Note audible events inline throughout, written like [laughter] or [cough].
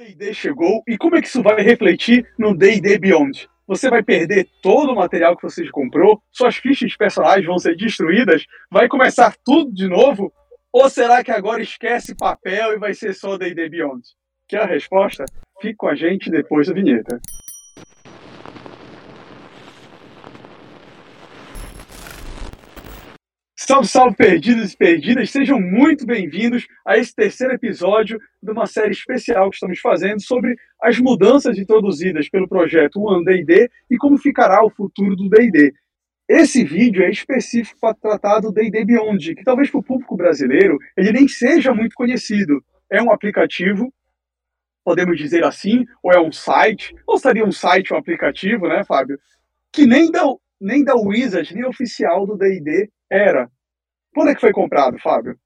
D&D chegou e como é que isso vai refletir no D&D Beyond? Você vai perder todo o material que você comprou? Suas fichas de personagens vão ser destruídas? Vai começar tudo de novo? Ou será que agora esquece papel e vai ser só D&D Beyond? Quer a resposta? Fique com a gente depois da vinheta. Salve, salve, perdidos e perdidas! Sejam muito bem-vindos a esse terceiro episódio de uma série especial que estamos fazendo sobre as mudanças introduzidas pelo projeto One D&D e como ficará o futuro do D&D. Esse vídeo é específico para tratar do D&D Beyond, que talvez para o público brasileiro ele nem seja muito conhecido. É um aplicativo, podemos dizer assim, ou é um site, ou seria um site um aplicativo, né, Fábio? Que nem da, nem da Wizard, nem oficial do D&D era. Quando é que foi comprado, Fábio?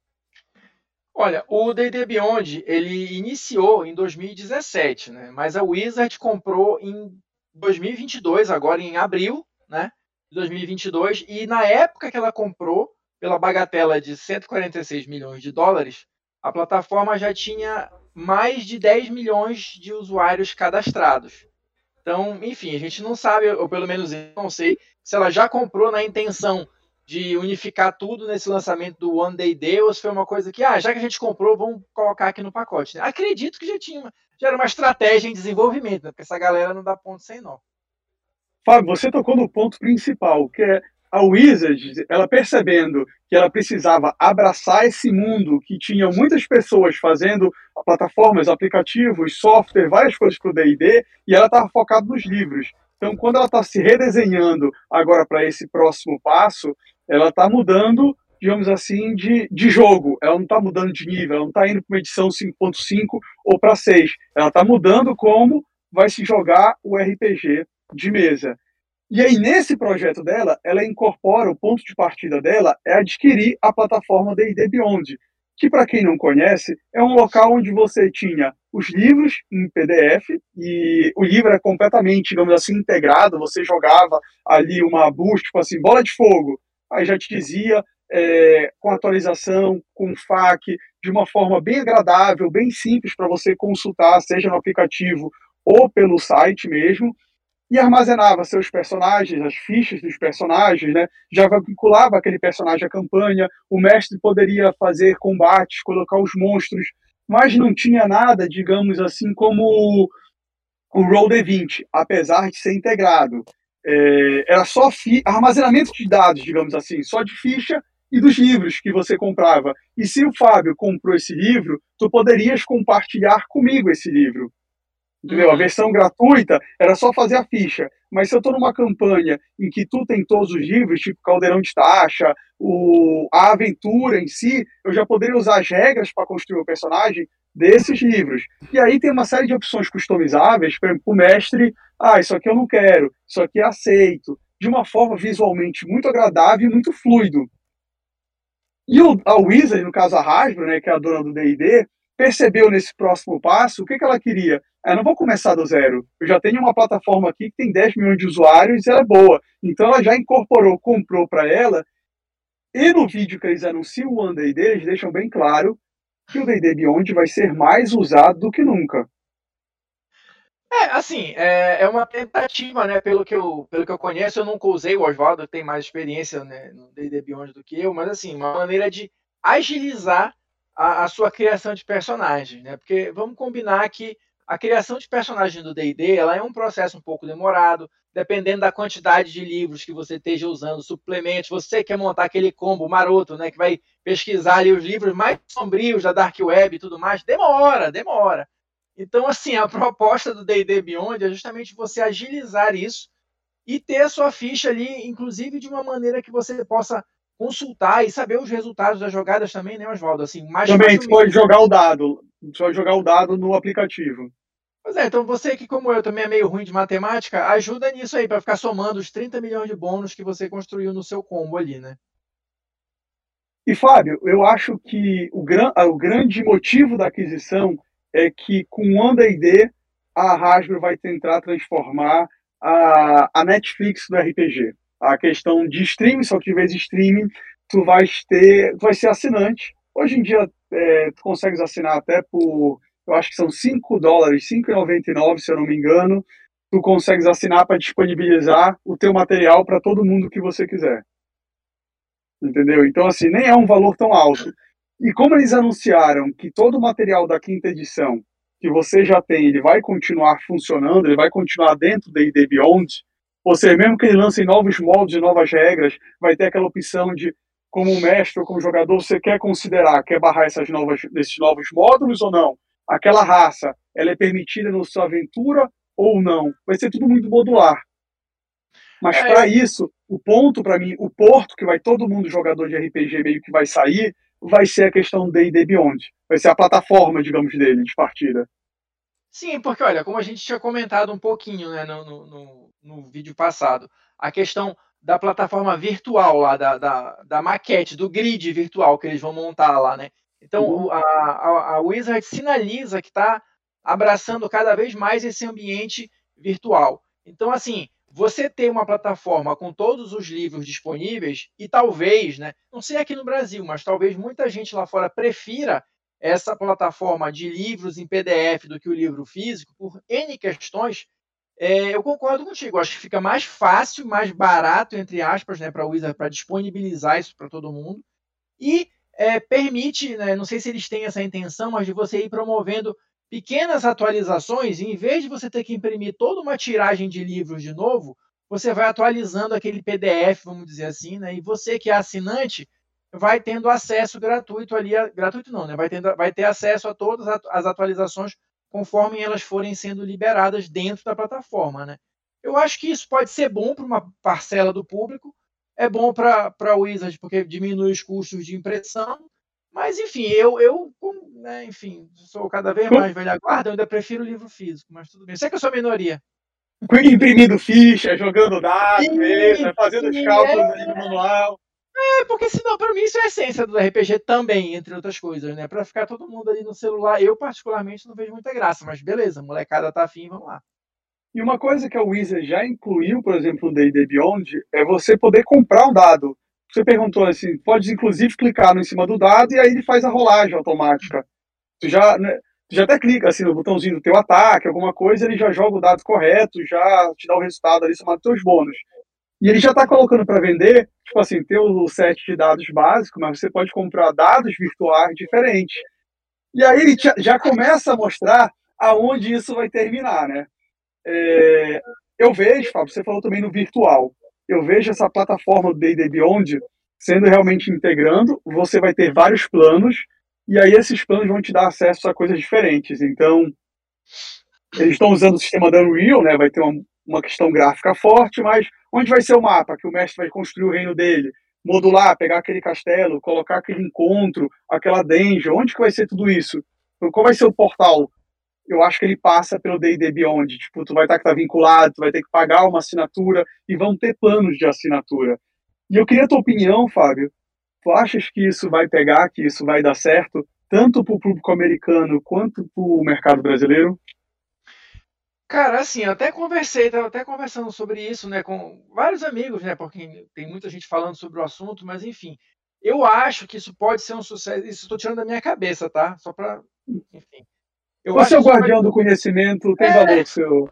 Olha, o D&D Beyond ele iniciou em 2017, né? Mas a Wizard comprou em 2022, agora em abril, né? De 2022 e na época que ela comprou pela bagatela de 146 milhões de dólares, a plataforma já tinha mais de 10 milhões de usuários cadastrados. Então, enfim, a gente não sabe, ou pelo menos eu não sei, se ela já comprou na intenção de unificar tudo nesse lançamento do One Day se foi uma coisa que, ah, já que a gente comprou, vamos colocar aqui no pacote. Né? Acredito que já tinha, já era uma estratégia em desenvolvimento, né? porque essa galera não dá ponto sem nó. Fábio, você tocou no ponto principal, que é a Wizard, ela percebendo que ela precisava abraçar esse mundo que tinha muitas pessoas fazendo plataformas, aplicativos, software, várias coisas para o D&D, e ela estava focada nos livros. Então, quando ela está se redesenhando agora para esse próximo passo, ela está mudando, digamos assim, de, de jogo. Ela não está mudando de nível, ela não está indo para uma edição 5.5 ou para 6. Ela está mudando como vai se jogar o RPG de mesa. E aí, nesse projeto dela, ela incorpora, o ponto de partida dela é adquirir a plataforma D&D Beyond, que, para quem não conhece, é um local onde você tinha os livros em PDF e o livro é completamente, digamos assim, integrado. Você jogava ali uma busca, tipo assim, bola de fogo, aí já te dizia é, com atualização, com FAQ, de uma forma bem agradável, bem simples para você consultar, seja no aplicativo ou pelo site mesmo e armazenava seus personagens, as fichas dos personagens, né? já vinculava aquele personagem à campanha, o mestre poderia fazer combates, colocar os monstros, mas não tinha nada, digamos assim, como o Roll D20, apesar de ser integrado. É, era só armazenamento de dados, digamos assim, só de ficha e dos livros que você comprava. E se o Fábio comprou esse livro, tu poderias compartilhar comigo esse livro. Entendeu? Uhum. A versão gratuita era só fazer a ficha. Mas se eu estou numa campanha em que tu tem todos os livros, tipo Caldeirão de Taxa, o, a aventura em si, eu já poderia usar as regras para construir o personagem desses livros. E aí tem uma série de opções customizáveis para o mestre, ah, isso aqui eu não quero, isso aqui é aceito, de uma forma visualmente muito agradável e muito fluido. E o, a Wizard, no caso a Hasbro, né, que é a dona do D&D, percebeu nesse próximo passo o que, que ela queria. Eu não vou começar do zero. Eu já tenho uma plataforma aqui que tem 10 milhões de usuários e ela é boa. Então ela já incorporou, comprou para ela. E no vídeo que eles anunciam o One Day eles deixam bem claro que o D&D Beyond vai ser mais usado do que nunca. É, assim, é, é, uma tentativa, né? Pelo que, eu, pelo que eu conheço, eu nunca usei o Oswaldo, tem mais experiência né, no D&D Beyond do que eu, mas assim, uma maneira de agilizar a, a sua criação de personagem, né? Porque vamos combinar que a criação de personagem do D&D ela é um processo um pouco demorado, dependendo da quantidade de livros que você esteja usando, suplementos, você quer montar aquele combo maroto, né, que vai pesquisar ali os livros mais sombrios da Dark Web e tudo mais, demora, demora. Então, assim, a proposta do D&D Beyond é justamente você agilizar isso e ter a sua ficha ali, inclusive de uma maneira que você possa consultar e saber os resultados das jogadas também, né, Oswaldo? Assim, mais também você pode jogar o dado, pode jogar o dado no aplicativo. Pois é, então você que, como eu, também é meio ruim de matemática, ajuda nisso aí, para ficar somando os 30 milhões de bônus que você construiu no seu combo ali, né? E, Fábio, eu acho que o, gran, o grande motivo da aquisição é que com o OneDD a Hasbro vai tentar transformar a, a Netflix do RPG a questão de streaming, só que de vez em streaming tu vais ter, tu vai ser assinante. Hoje em dia é, tu consegues assinar até por eu acho que são 5 dólares, 5,99, se eu não me engano, tu consegues assinar para disponibilizar o teu material para todo mundo que você quiser. Entendeu? Então, assim, nem é um valor tão alto. E como eles anunciaram que todo o material da quinta edição que você já tem, ele vai continuar funcionando, ele vai continuar dentro da ID Beyond, ou seja, mesmo que ele lance novos modos e novas regras, vai ter aquela opção de, como mestre ou como jogador, você quer considerar, quer barrar essas novas, esses novos módulos ou não? Aquela raça, ela é permitida na sua aventura ou não? Vai ser tudo muito modular. Mas é. para isso, o ponto para mim, o porto que vai todo mundo jogador de RPG meio que vai sair, vai ser a questão D&D Beyond. Vai ser a plataforma, digamos, dele de partida. Sim, porque olha, como a gente tinha comentado um pouquinho né, no, no, no vídeo passado, a questão da plataforma virtual lá, da, da, da, maquete, do grid virtual que eles vão montar lá, né? Então uhum. a, a, a Wizard sinaliza que está abraçando cada vez mais esse ambiente virtual. Então, assim, você ter uma plataforma com todos os livros disponíveis e talvez, né, não sei aqui no Brasil, mas talvez muita gente lá fora prefira essa plataforma de livros em PDF do que o livro físico por N questões, é, eu concordo contigo. Acho que fica mais fácil, mais barato, entre aspas, né, para a Wizard para disponibilizar isso para todo mundo. E é, permite, né, não sei se eles têm essa intenção, mas de você ir promovendo pequenas atualizações, em vez de você ter que imprimir toda uma tiragem de livros de novo, você vai atualizando aquele PDF, vamos dizer assim, né? E você que é assinante vai tendo acesso gratuito ali, a, gratuito não, né? Vai, tendo, vai ter acesso a todas as atualizações conforme elas forem sendo liberadas dentro da plataforma, né? Eu acho que isso pode ser bom para uma parcela do público, é bom para a Wizard porque diminui os custos de impressão, mas enfim, eu, eu né, enfim, sou cada vez mais velha guarda, eu ainda prefiro o livro físico, mas tudo bem. Sei que eu sou minoria. Imprimindo ficha, jogando dados, fazendo os cálculos é... ali no manual. É, porque senão, para mim, isso é a essência do RPG também, entre outras coisas, né? Para ficar todo mundo ali no celular, eu particularmente não vejo muita graça, mas beleza, molecada tá afim, vamos lá. E uma coisa que a Wizard já incluiu, por exemplo, no D&D Beyond, é você poder comprar um dado. Você perguntou assim, pode inclusive clicar no em cima do dado e aí ele faz a rolagem automática. Tu já, né, já até clica assim no botãozinho do teu ataque, alguma coisa, ele já joga o dado correto, já te dá o resultado ali somado teus bônus. E ele já está colocando para vender, tipo assim, tem o set de dados básico, mas você pode comprar dados virtuais diferentes. E aí ele já começa a mostrar aonde isso vai terminar, né? É, eu vejo, Fábio, você falou também no virtual eu vejo essa plataforma do D&D Beyond sendo realmente integrando, você vai ter vários planos, e aí esses planos vão te dar acesso a coisas diferentes. Então, eles estão usando o sistema da Unreal, né? vai ter uma, uma questão gráfica forte, mas onde vai ser o mapa que o mestre vai construir o reino dele? Modular, pegar aquele castelo, colocar aquele encontro, aquela dungeon, onde que vai ser tudo isso? Qual vai ser o portal? Eu acho que ele passa pelo D&D Beyond. Tipo, tu vai estar que tá vinculado, tu vai ter que pagar uma assinatura e vão ter planos de assinatura. E eu queria a tua opinião, Fábio. Tu achas que isso vai pegar, que isso vai dar certo, tanto para o público americano quanto para o mercado brasileiro? Cara, assim, eu até conversei, estava até conversando sobre isso, né, com vários amigos, né, porque tem muita gente falando sobre o assunto, mas enfim, eu acho que isso pode ser um sucesso. Isso estou tirando da minha cabeça, tá? Só para, enfim. Eu Você é o guardião do conhecimento, tem é... valor seu.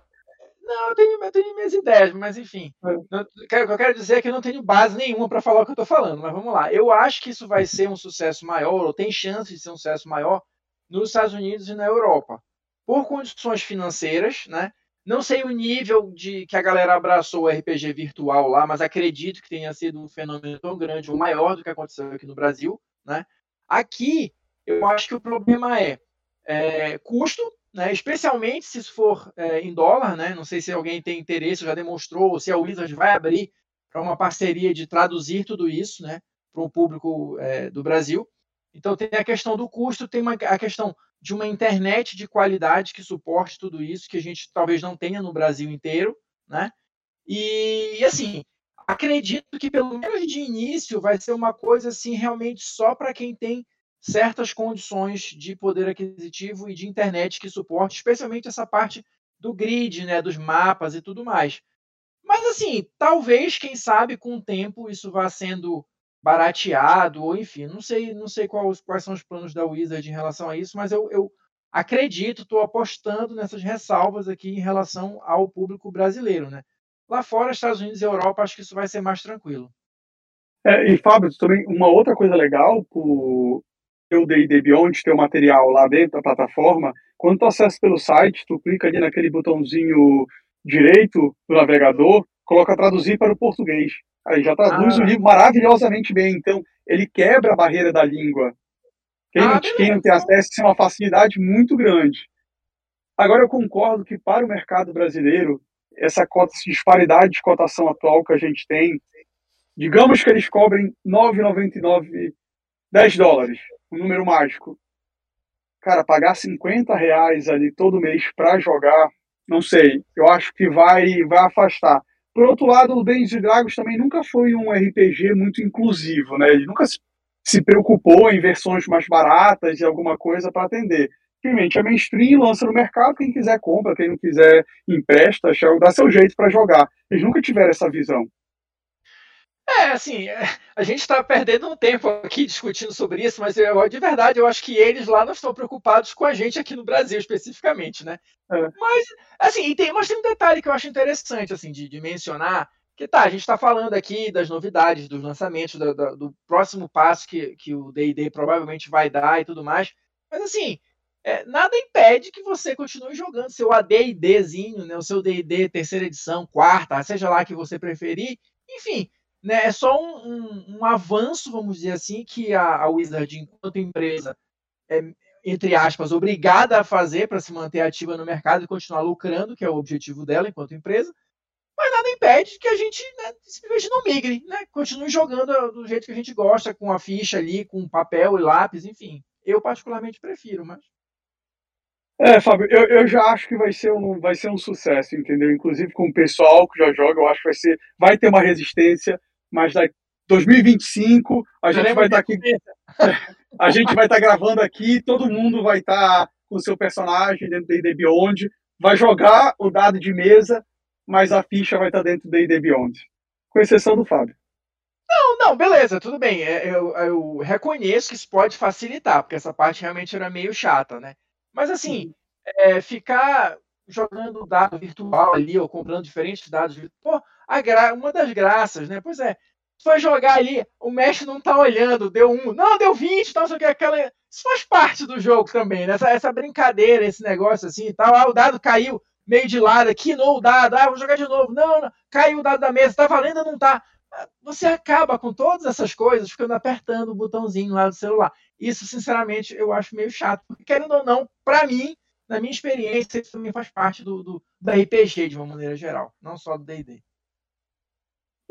Não, eu tenho, eu tenho minhas ideias, mas enfim. É. o que eu quero dizer é que eu não tenho base nenhuma para falar o que eu estou falando, mas vamos lá. Eu acho que isso vai ser um sucesso maior, ou tem chance de ser um sucesso maior, nos Estados Unidos e na Europa. Por condições financeiras, né? Não sei o nível de que a galera abraçou o RPG virtual lá, mas acredito que tenha sido um fenômeno tão grande ou maior do que aconteceu aqui no Brasil, né? Aqui, eu acho que o problema é é, custo, né, especialmente se isso for é, em dólar, né, não sei se alguém tem interesse, já demonstrou, ou se a Wizard vai abrir para uma parceria de traduzir tudo isso né, para o público é, do Brasil. Então tem a questão do custo, tem uma, a questão de uma internet de qualidade que suporte tudo isso, que a gente talvez não tenha no Brasil inteiro, né? E, e assim, acredito que pelo menos de início vai ser uma coisa assim realmente só para quem tem certas condições de poder aquisitivo e de internet que suporte, especialmente essa parte do grid, né, dos mapas e tudo mais. Mas assim, talvez, quem sabe, com o tempo isso vá sendo barateado, ou enfim, não sei, não sei quais, quais são os planos da Wizard em relação a isso, mas eu, eu acredito, estou apostando nessas ressalvas aqui em relação ao público brasileiro, né? Lá fora, Estados Unidos e Europa, acho que isso vai ser mais tranquilo. É, e Fábio, também uma outra coisa legal por eu D&D Beyond ter o material lá dentro da plataforma, quando tu acessa pelo site, tu clica ali naquele botãozinho direito do navegador, coloca traduzir para o português. Aí já traduz ah. o livro maravilhosamente bem. Então, ele quebra a barreira da língua. Quem, ah, não, quem não tem acesso tem uma facilidade muito grande. Agora, eu concordo que para o mercado brasileiro, essa, cota, essa disparidade de cotação atual que a gente tem, digamos que eles cobrem 9,99, 10 dólares, um número mágico. Cara, pagar 50 reais ali todo mês para jogar, não sei, eu acho que vai, vai afastar. Por outro lado, o Dungeons Dragons também nunca foi um RPG muito inclusivo, né? Ele nunca se preocupou em versões mais baratas e alguma coisa para atender. Simplesmente a mainstream lança no mercado, quem quiser compra, quem não quiser empresta, dá seu jeito para jogar. Eles nunca tiveram essa visão. É, assim, é, a gente está perdendo um tempo aqui discutindo sobre isso, mas eu, de verdade eu acho que eles lá não estão preocupados com a gente aqui no Brasil especificamente, né? É. Mas, assim, e tem, mas tem um detalhe que eu acho interessante, assim, de, de mencionar, que tá, a gente está falando aqui das novidades, dos lançamentos, do, do, do próximo passo que, que o D&D provavelmente vai dar e tudo mais, mas assim, é, nada impede que você continue jogando seu AD&Dzinho, né, o seu D&D terceira edição, quarta, seja lá que você preferir, enfim, né, é só um, um, um, avanço, vamos dizer assim, que a, a Wizard, enquanto empresa, é, entre aspas, obrigada a fazer para se manter ativa no mercado e continuar lucrando, que é o objetivo dela enquanto empresa. Mas nada impede que a gente né, simplesmente não migre, né? continue jogando do jeito que a gente gosta, com a ficha ali, com papel e lápis, enfim. Eu particularmente prefiro, mas. É, Fábio, eu, eu já acho que vai ser, um, vai ser um sucesso, entendeu? Inclusive com o pessoal que já joga, eu acho que vai ser. Vai ter uma resistência, mas daqui 2025 [laughs] a gente vai estar tá aqui. a gente vai estar tá gravando aqui, todo mundo vai estar tá com o seu personagem dentro do D&D Beyond, vai jogar o dado de mesa, mas a ficha vai estar dentro do D&D Beyond, com exceção do Fábio. Não, não, beleza, tudo bem. É, eu, eu reconheço que isso pode facilitar, porque essa parte realmente era meio chata, né? Mas assim, é, ficar jogando dado virtual ali, ou comprando diferentes dados, pô, gra... uma das graças, né? Pois é, foi jogar ali, o mestre não tá olhando, deu um, não, deu 20, não sei o que, aquela. Isso faz parte do jogo também, né? Essa, essa brincadeira, esse negócio assim e tal. Ah, o dado caiu meio de lado, quinou o dado, ah, vou jogar de novo. Não, não, caiu o dado da mesa, tá valendo ou não tá? Você acaba com todas essas coisas ficando apertando o botãozinho lá do celular. Isso, sinceramente, eu acho meio chato, porque querendo ou não, para mim, na minha experiência, isso também faz parte do, do, do RPG de uma maneira geral, não só do D&D.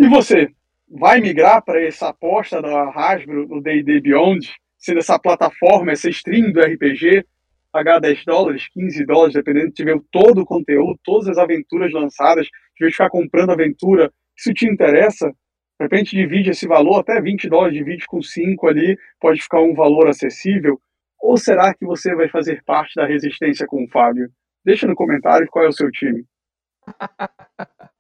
E você, vai migrar para essa aposta da Hasbro no D&D Beyond, sendo essa plataforma, essa stream do RPG, pagar 10 dólares, 15 dólares, dependendo de tiver todo o conteúdo, todas as aventuras lançadas, de ficar comprando aventura, se te interessa, de repente divide esse valor, até 20 dólares, divide com 5 ali, pode ficar um valor acessível, ou será que você vai fazer parte da resistência com o Fábio? Deixa no comentário qual é o seu time. [laughs]